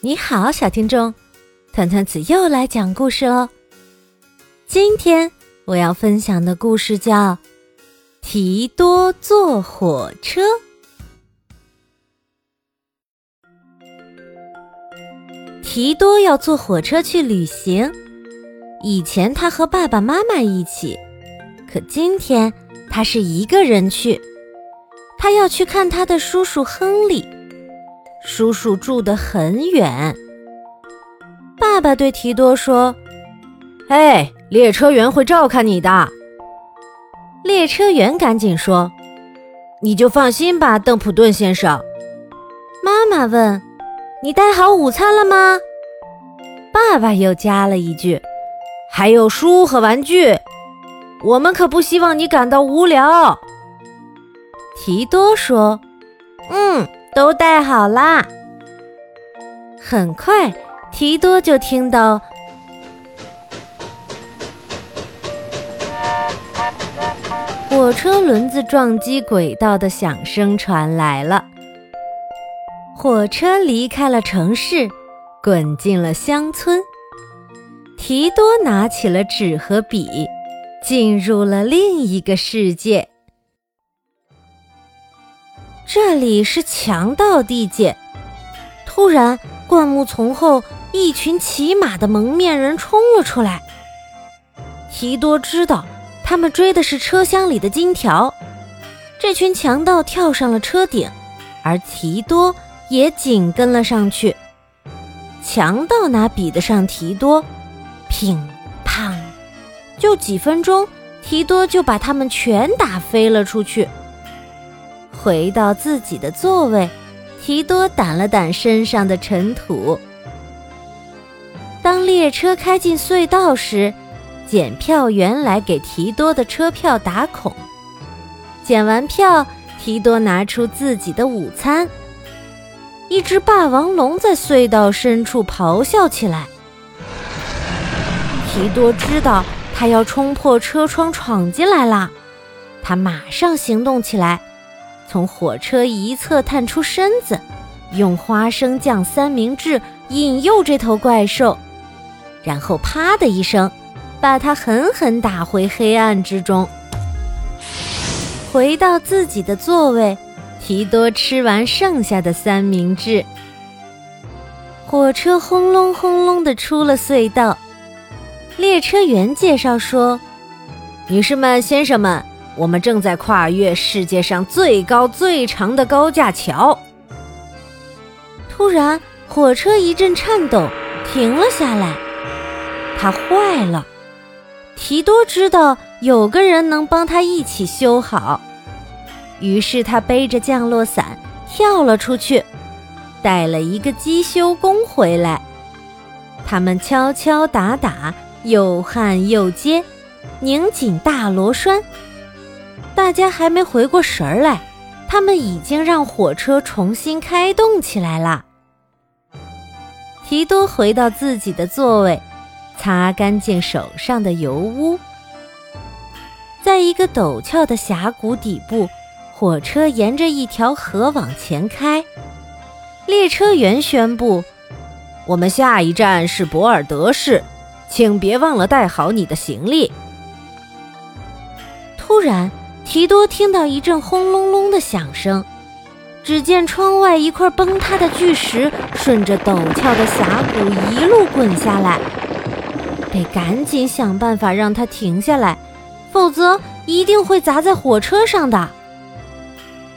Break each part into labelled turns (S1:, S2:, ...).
S1: 你好，小听众，团团子又来讲故事喽。今天我要分享的故事叫《提多坐火车》。提多要坐火车去旅行，以前他和爸爸妈妈一起，可今天他是一个人去。他要去看他的叔叔亨利。叔叔住得很远。爸爸对提多说：“
S2: 哎，列车员会照看你的。”
S1: 列车员赶紧说：“
S2: 你就放心吧，邓普顿先生。”
S1: 妈妈问：“你带好午餐了吗？”爸爸又加了一句：“
S2: 还有书和玩具，我们可不希望你感到无聊。”
S1: 提多说：“嗯。”都带好啦。很快，提多就听到火车轮子撞击轨道的响声传来了。火车离开了城市，滚进了乡村。提多拿起了纸和笔，进入了另一个世界。这里是强盗地界。突然，灌木丛后一群骑马的蒙面人冲了出来。提多知道他们追的是车厢里的金条。这群强盗跳上了车顶，而提多也紧跟了上去。强盗哪比得上提多？乒乓，就几分钟，提多就把他们全打飞了出去。回到自己的座位，提多掸了掸身上的尘土。当列车开进隧道时，检票员来给提多的车票打孔。检完票，提多拿出自己的午餐。一只霸王龙在隧道深处咆哮起来。提多知道他要冲破车窗闯进来了，他马上行动起来。从火车一侧探出身子，用花生酱三明治引诱这头怪兽，然后啪的一声，把它狠狠打回黑暗之中。回到自己的座位，提多吃完剩下的三明治。火车轰隆轰隆地出了隧道。列车员介绍说：“
S2: 女士们、先生们。”我们正在跨越世界上最高最长的高架桥。
S1: 突然，火车一阵颤抖，停了下来。它坏了。提多知道有个人能帮他一起修好，于是他背着降落伞跳了出去，带了一个机修工回来。他们敲敲打打，又焊又接，拧紧大螺栓。大家还没回过神儿来，他们已经让火车重新开动起来了。提多回到自己的座位，擦干净手上的油污。在一个陡峭的峡谷底部，火车沿着一条河往前开。列车员宣布：“
S2: 我们下一站是博尔德市，请别忘了带好你的行李。”
S1: 突然。提多听到一阵轰隆隆的响声，只见窗外一块崩塌的巨石顺着陡峭的峡谷一路滚下来，得赶紧想办法让它停下来，否则一定会砸在火车上的。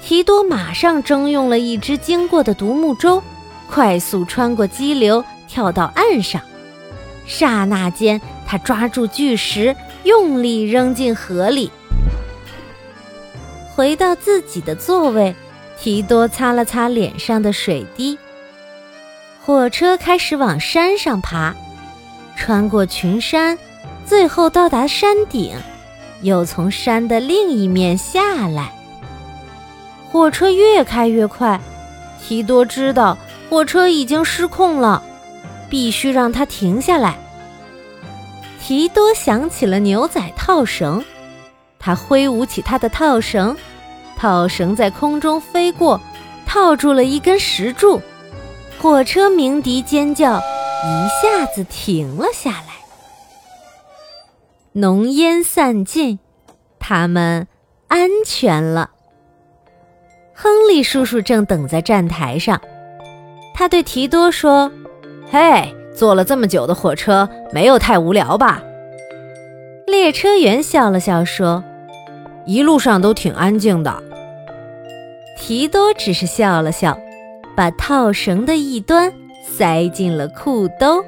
S1: 提多马上征用了一只经过的独木舟，快速穿过激流，跳到岸上。刹那间，他抓住巨石，用力扔进河里。回到自己的座位，提多擦了擦脸上的水滴。火车开始往山上爬，穿过群山，最后到达山顶，又从山的另一面下来。火车越开越快，提多知道火车已经失控了，必须让它停下来。提多想起了牛仔套绳。他挥舞起他的套绳，套绳在空中飞过，套住了一根石柱。火车鸣笛尖叫一下子停了下来。浓烟散尽，他们安全了。亨利叔叔正等在站台上，他对提多说：“
S2: 嘿，坐了这么久的火车，没有太无聊吧？”
S1: 列车员笑了笑说：“
S2: 一路上都挺安静的。”
S1: 提多只是笑了笑，把套绳的一端塞进了裤兜。